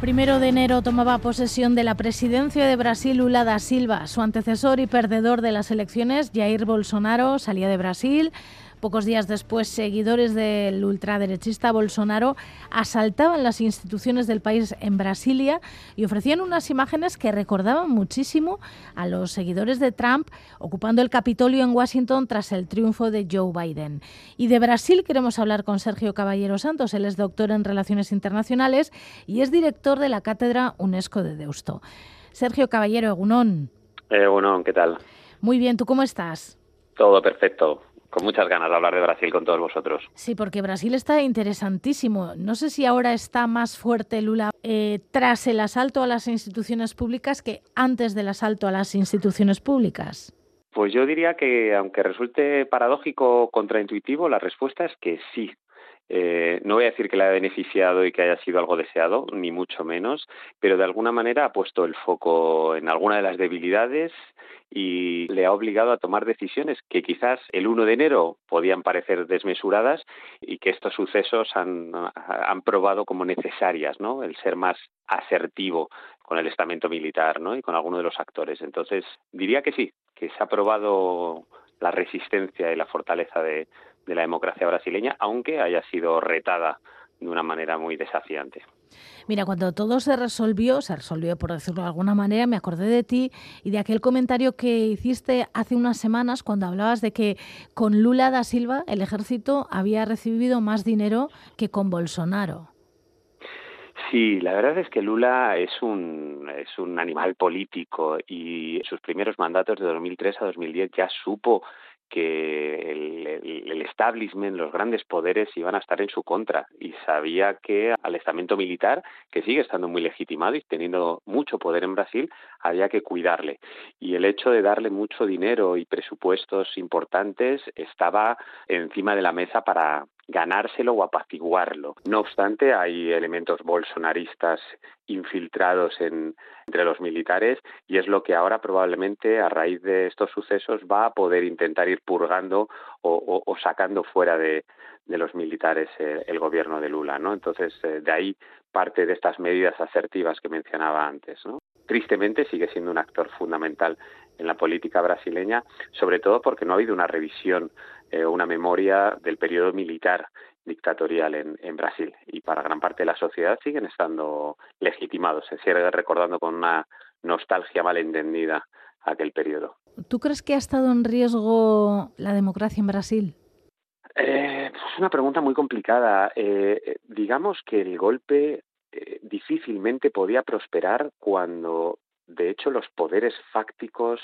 primero de enero tomaba posesión de la presidencia de Brasil Lula da Silva. Su antecesor y perdedor de las elecciones, Jair Bolsonaro, salía de Brasil. Pocos días después, seguidores del ultraderechista Bolsonaro asaltaban las instituciones del país en Brasilia y ofrecían unas imágenes que recordaban muchísimo a los seguidores de Trump ocupando el Capitolio en Washington tras el triunfo de Joe Biden. Y de Brasil queremos hablar con Sergio Caballero Santos. Él es doctor en Relaciones Internacionales y es director de la Cátedra UNESCO de Deusto. Sergio Caballero, Egunón. Egunón, ¿qué tal? Muy bien, ¿tú cómo estás? Todo perfecto con muchas ganas de hablar de Brasil con todos vosotros. Sí, porque Brasil está interesantísimo. No sé si ahora está más fuerte Lula eh, tras el asalto a las instituciones públicas que antes del asalto a las instituciones públicas. Pues yo diría que, aunque resulte paradójico o contraintuitivo, la respuesta es que sí. Eh, no voy a decir que le haya beneficiado y que haya sido algo deseado, ni mucho menos, pero de alguna manera ha puesto el foco en alguna de las debilidades y le ha obligado a tomar decisiones que quizás el 1 de enero podían parecer desmesuradas y que estos sucesos han, han probado como necesarias, ¿no? El ser más asertivo con el estamento militar, ¿no? Y con alguno de los actores. Entonces, diría que sí, que se ha probado la resistencia y la fortaleza de, de la democracia brasileña, aunque haya sido retada de una manera muy desafiante. Mira, cuando todo se resolvió, se resolvió por decirlo de alguna manera, me acordé de ti y de aquel comentario que hiciste hace unas semanas cuando hablabas de que con Lula da Silva el ejército había recibido más dinero que con Bolsonaro. Sí, la verdad es que Lula es un, es un animal político y sus primeros mandatos de 2003 a 2010 ya supo que el, establishment, los grandes poderes iban a estar en su contra y sabía que al estamento militar, que sigue estando muy legitimado y teniendo mucho poder en Brasil, había que cuidarle. Y el hecho de darle mucho dinero y presupuestos importantes estaba encima de la mesa para, ganárselo o apaciguarlo. No obstante, hay elementos bolsonaristas infiltrados en, entre los militares y es lo que ahora probablemente a raíz de estos sucesos va a poder intentar ir purgando o, sacando fuera de, los militares eh, el gobierno de Lula, ¿no? Entonces, eh, de ahí parte de estas medidas asertivas que mencionaba antes, ¿no? Tristemente sigue siendo un actor fundamental en la política brasileña, sobre todo porque no ha habido una revisión eh, una memoria del periodo militar dictatorial en, en, Brasil y para gran parte de la sociedad siguen estando legitimados, se sigue recordando con una nostalgia malentendida aquel periodo. ¿Tú crees que ha estado en riesgo la democracia en Brasil? Eh, es una pregunta muy complicada. Eh, digamos que el golpe eh, difícilmente podía prosperar cuando, de hecho, los poderes fácticos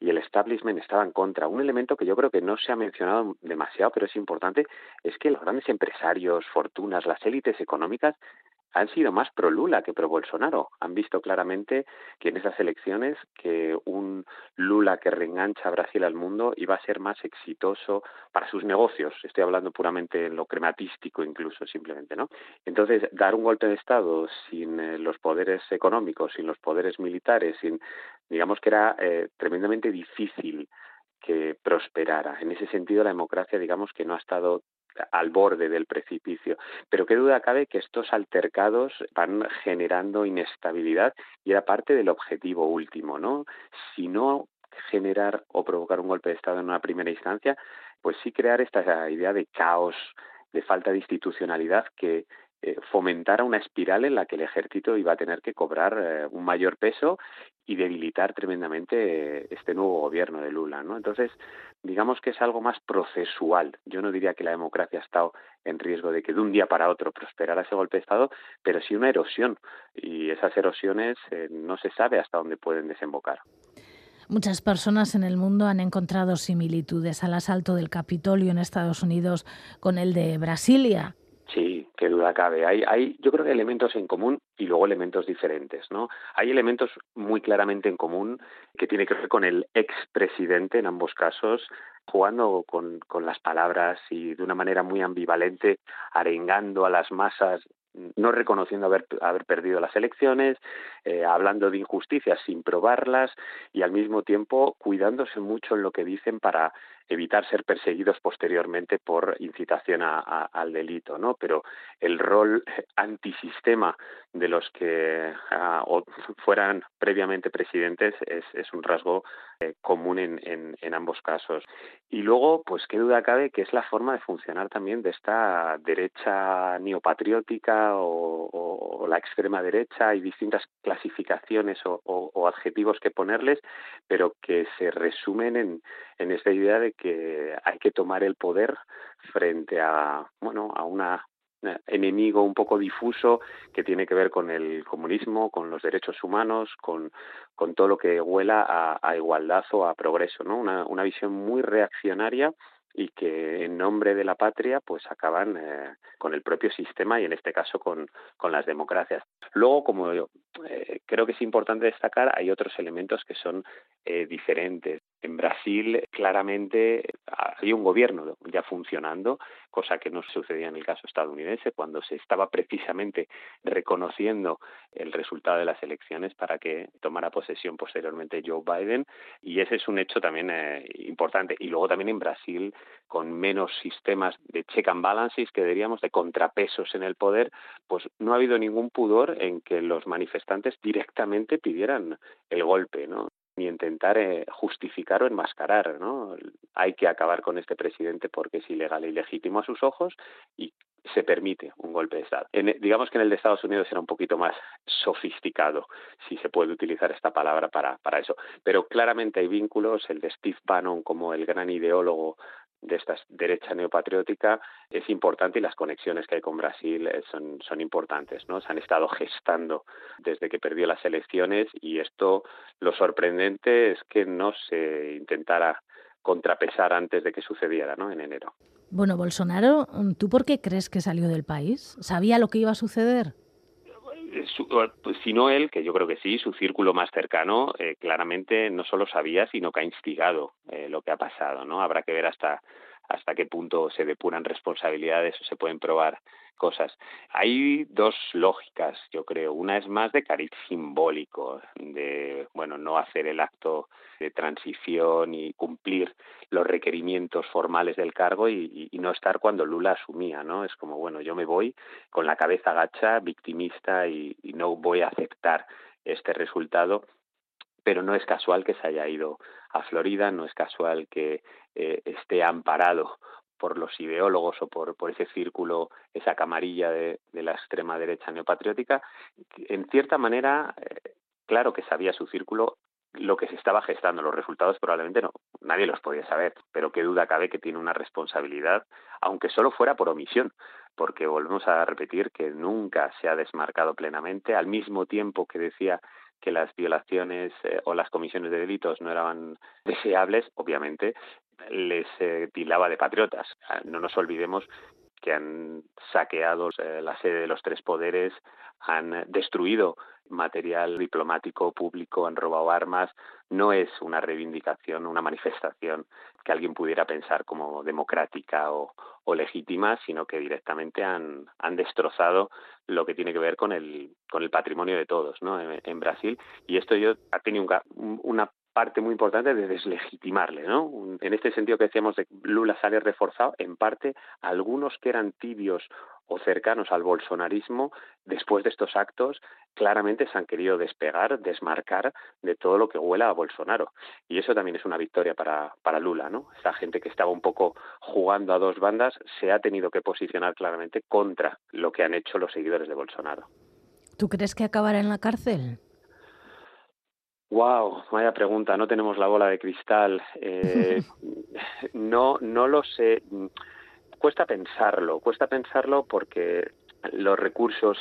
y el establishment estaba en contra. Un elemento que yo creo que no se ha mencionado demasiado, pero es importante, es que los grandes empresarios, fortunas, las élites económicas han sido más pro Lula que pro Bolsonaro. Han visto claramente que en esas elecciones que un Lula que reengancha a Brasil al mundo iba a ser más exitoso para sus negocios. Estoy hablando puramente en lo crematístico incluso simplemente, ¿no? Entonces, dar un golpe de estado sin eh, los poderes económicos, sin los poderes militares, sin digamos que era eh, tremendamente difícil que prosperara. En ese sentido, la democracia, digamos que no ha estado al borde del precipicio. Pero qué duda cabe que estos altercados van generando inestabilidad y era parte del objetivo último, ¿no? Si no generar o provocar un golpe de Estado en una primera instancia, pues sí crear esta idea de caos, de falta de institucionalidad que eh, fomentara una espiral en la que el ejército iba a tener que cobrar eh, un mayor peso y debilitar tremendamente este nuevo gobierno de Lula, ¿no? Entonces, digamos que es algo más procesual. Yo no diría que la democracia ha estado en riesgo de que de un día para otro prosperara ese golpe de Estado, pero sí una erosión y esas erosiones eh, no se sabe hasta dónde pueden desembocar. Muchas personas en el mundo han encontrado similitudes al asalto del Capitolio en Estados Unidos con el de Brasilia, qué duda cabe. Hay, hay, yo creo que elementos en común y luego elementos diferentes, ¿no? Hay elementos muy claramente en común que tiene que ver con el expresidente en ambos casos, jugando con, con las palabras y de una manera muy ambivalente, arengando a las masas no reconociendo haber, haber perdido las elecciones, eh, hablando de injusticias sin probarlas y al mismo tiempo cuidándose mucho en lo que dicen para evitar ser perseguidos posteriormente por incitación al delito, ¿no? Pero el rol antisistema de los que ah, fueran previamente presidentes es, un rasgo eh, común en, ambos casos. Y luego, pues qué duda cabe que es la forma de funcionar también de esta derecha neopatriótica o, la extrema derecha. Hay distintas clasificaciones o, adjetivos que ponerles, pero que se resumen en, en esta idea de que hay que tomar el poder frente a, bueno, a una enemigo un poco difuso que tiene que ver con el comunismo, con los derechos humanos, con, con todo lo que huela a, igualdad o a progreso, ¿no? Una, una visión muy reaccionaria y que en nombre de la patria pues acaban eh, con el propio sistema y en este caso con, con las democracias. Luego, como eh, creo que es importante destacar, hay otros elementos que son eh, diferentes. En Brasil claramente hay un gobierno ya funcionando, cosa que no sucedía en el caso estadounidense, cuando se estaba precisamente reconociendo el resultado de las elecciones para que tomara posesión posteriormente Joe Biden, y ese es un hecho también eh, importante. Y luego también en Brasil, con menos sistemas de check and balances, que diríamos, de contrapesos en el poder, pues no ha habido ningún pudor en que los manifestantes directamente pidieran el golpe, ¿no? ni intentar eh, justificar o enmascarar, ¿no? Hay que acabar con este presidente porque es ilegal e ilegítimo a sus ojos y se permite un golpe de Estado. digamos que en el de Estados Unidos era un poquito más sofisticado, si se puede utilizar esta palabra para, para eso. Pero claramente hay vínculos, el de Steve Bannon como el gran ideólogo de esta derecha neopatriótica es importante y las conexiones que hay con Brasil eh, son, son importantes, ¿no? Se han estado gestando desde que perdió las elecciones y esto lo sorprendente es que no se intentara contrapesar antes de que sucediera, ¿no? En enero. Bueno, Bolsonaro, ¿tú por qué crees que salió del país? ¿Sabía lo que iba a suceder? Pues, si no él, que yo creo que sí, su círculo más cercano, eh, claramente no solo sabía, sino que ha instigado eh, lo que ha pasado, ¿no? Habrá que ver hasta hasta qué punto se depuran responsabilidades o se pueden probar cosas. Hay dos lógicas, yo creo. Una es más de cariz simbólico, de bueno, no hacer el acto de transición y cumplir los requerimientos formales del cargo y, no estar cuando Lula asumía, ¿no? Es como, bueno, yo me voy con la cabeza gacha, victimista y, y no voy a aceptar este resultado pero no es casual que se haya ido a Florida, no es casual que eh, esté amparado por los ideólogos o por, por ese círculo, esa camarilla de, de la extrema derecha neopatriótica, en cierta manera, eh, claro que sabía su círculo lo que se estaba gestando, los resultados probablemente no, nadie los podía saber, pero qué duda cabe que tiene una responsabilidad, aunque solo fuera por omisión, porque volvemos a repetir que nunca se ha desmarcado plenamente, al mismo tiempo que decía que las violaciones eh, o las comisiones de delitos no eran deseables, obviamente, les eh, tildaba de patriotas. No nos olvidemos que han saqueado eh, la sede de los tres poderes, han destruido material diplomático público, han robado armas, no es una reivindicación, una manifestación que alguien pudiera pensar como democrática o, o legítima, sino que directamente han, han destrozado lo que tiene que ver con el, con el patrimonio de todos ¿no? en, en Brasil. Y esto yo ha tenido un, una parte muy importante de deslegitimarle, ¿no? En este sentido que decíamos de Lula sale reforzado, en parte algunos que eran tibios o cercanos al bolsonarismo, después de estos actos, claramente se han querido despegar, desmarcar de todo lo que huela a Bolsonaro. Y eso también es una victoria para, para Lula, ¿no? Esa gente que estaba un poco jugando a dos bandas se ha tenido que posicionar claramente contra lo que han hecho los seguidores de Bolsonaro. ¿Tú crees que acabará en la cárcel? Wow, vaya pregunta. No tenemos la bola de cristal. Eh, no, no lo sé. Cuesta pensarlo. Cuesta pensarlo porque los recursos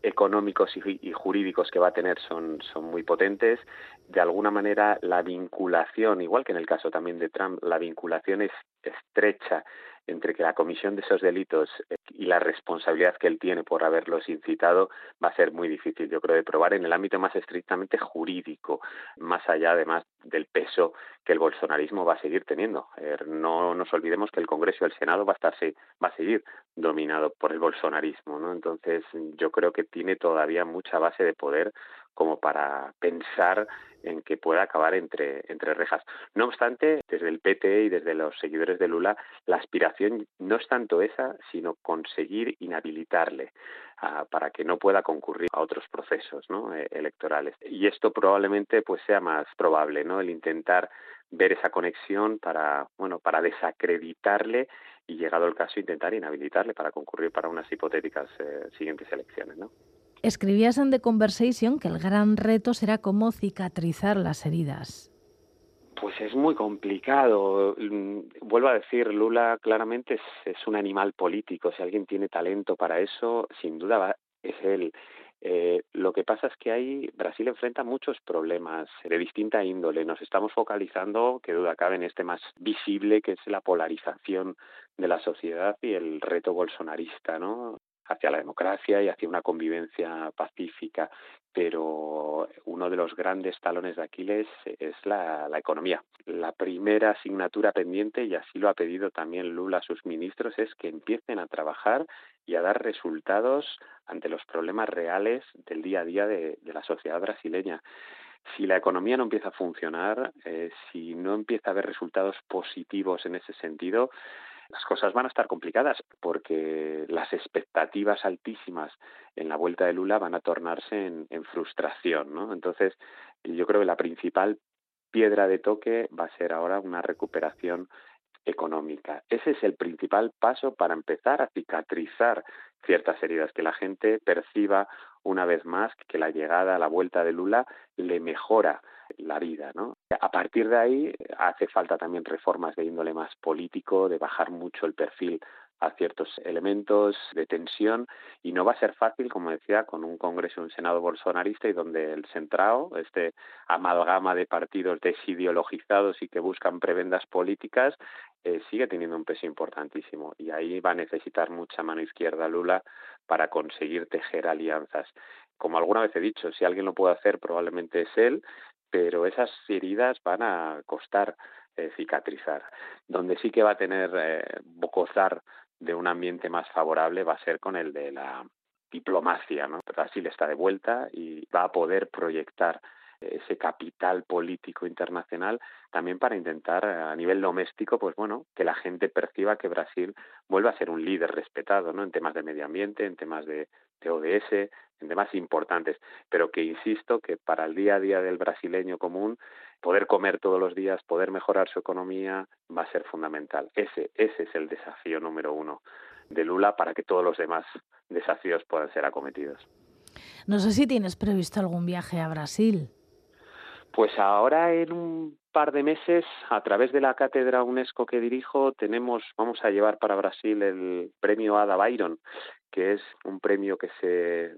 económicos y, jurídicos que va a tener son, son muy potentes. De alguna manera, la vinculación, igual que en el caso también de Trump, la vinculación es estrecha entre que la comisión de esos delitos eh, y la responsabilidad que él tiene por haberlos incitado va a ser muy difícil, yo creo, de probar en el ámbito más estrictamente jurídico, más allá además del peso que el bolsonarismo va a seguir teniendo. Eh, no nos olvidemos que el Congreso y el Senado va a estarse, va a seguir dominado por el bolsonarismo. Entonces, yo creo que tiene todavía mucha base de poder como para pensar en que pueda acabar entre, entre rejas. No obstante, desde el PT y desde los seguidores de Lula, la aspiración no es tanto esa, sino conseguir inhabilitarle ah, para que no pueda concurrir a otros procesos ¿no? E, electorales. Y esto probablemente pues sea más probable, ¿no? El intentar ver esa conexión para, bueno, para desacreditarle y llegado el caso intentar inhabilitarle para concurrir para unas hipotéticas eh, siguientes elecciones. Escribías en The Conversation que el gran reto será cómo cicatrizar las heridas. Pues es muy complicado. Mm, vuelvo a decir, Lula claramente es, un animal político. Si alguien tiene talento para eso, sin duda es él. Eh, lo que pasa es que ahí Brasil enfrenta muchos problemas de distinta índole. Nos estamos focalizando, que duda cabe, en este más visible, que es la polarización de la sociedad y el reto bolsonarista, ¿no? Hacia la democracia y hacia una convivencia pacífica, pero uno de los grandes talones de Aquiles es la, economía. La primera asignatura pendiente, y así lo ha pedido también Lula a sus ministros, es que empiecen a trabajar y a dar resultados ante los problemas reales del día a día de, la sociedad brasileña si la economía no empieza a funcionar, eh, si no empieza a haber resultados positivos en ese sentido, las cosas van a estar complicadas porque las expectativas altísimas en la vuelta de Lula van a tornarse en, frustración, ¿no? Entonces, yo creo que la principal piedra de toque va a ser ahora una recuperación económica. Ese es el principal paso para empezar a cicatrizar ciertas heridas, que la gente perciba una vez más que la llegada, la vuelta de Lula le mejora la vida, ¿no? A partir de ahí hace falta también reformas de índole más político, de bajar mucho el perfil a ciertos elementos de tensión y no va a ser fácil, como decía, con un Congreso y un Senado bolsonarista y donde el centrado, este amalgama de partidos desideologizados y que buscan prebendas políticas, eh, sigue teniendo un peso importantísimo y ahí va a necesitar mucha mano izquierda Lula para conseguir tejer alianzas. Como alguna vez he dicho, si alguien lo puede hacer probablemente es él, pero esas heridas van a costar eh, cicatrizar. Donde sí que va a tener eh, de un ambiente más favorable va a ser con el de la diplomacia. Brasil está de vuelta y va a poder proyectar ese capital político internacional también para intentar a nivel doméstico pues bueno que la gente perciba que Brasil vuelva a ser un líder respetado no en temas de medio ambiente en temas de ODS en temas importantes pero que insisto que para el día a día del brasileño común poder comer todos los días poder mejorar su economía va a ser fundamental ese ese es el desafío número uno de Lula para que todos los demás desafíos puedan ser acometidos. No sé si tienes previsto algún viaje a Brasil. Pues ahora en un par de meses, a través de la cátedra UNESCO que dirijo, tenemos, vamos a llevar para Brasil el premio Ada Byron, que es un premio que se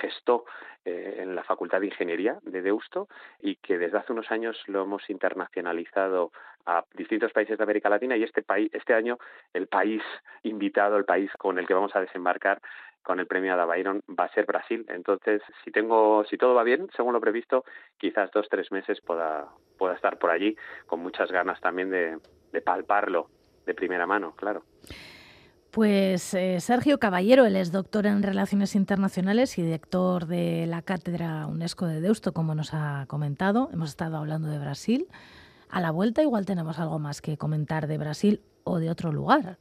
gestó eh, en la Facultad de Ingeniería de Deusto y que desde hace unos años lo hemos internacionalizado a distintos países de América Latina y este país este año el país invitado, el país con el que vamos a desembarcar con el premio Ada Byron va a ser Brasil. Entonces, si tengo, si todo va bien, según lo previsto, quizás dos tres meses pueda pueda estar por allí, con muchas ganas también de, palparlo de primera mano, claro. Pues eh, Sergio Caballero, él es doctor en Relaciones Internacionales y director de la Cátedra UNESCO de Deusto, como nos ha comentado. Hemos estado hablando de Brasil. A la vuelta igual tenemos algo más que comentar de Brasil o de otro lugar.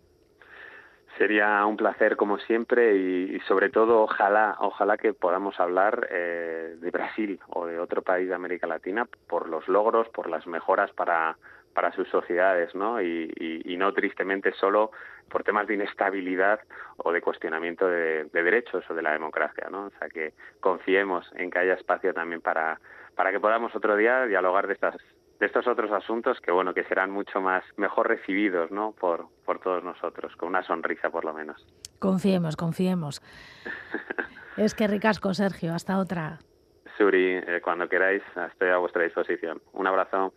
Sería un placer como siempre y, sobre todo ojalá, ojalá que podamos hablar eh, de Brasil o de otro país de América Latina por los logros, por las mejoras para, para sus sociedades, ¿no? Y, y, no tristemente solo por temas de inestabilidad o de cuestionamiento de, de, derechos o de la democracia, ¿no? O sea que confiemos en que haya espacio también para, para que podamos otro día dialogar de estas de estos otros asuntos que bueno que serán mucho más mejor recibidos no por por todos nosotros con una sonrisa por lo menos. Confiemos confiemos. Es que ricasco Sergio. Hasta otra. Suri eh, cuando queráis estoy a vuestra disposición. Un abrazo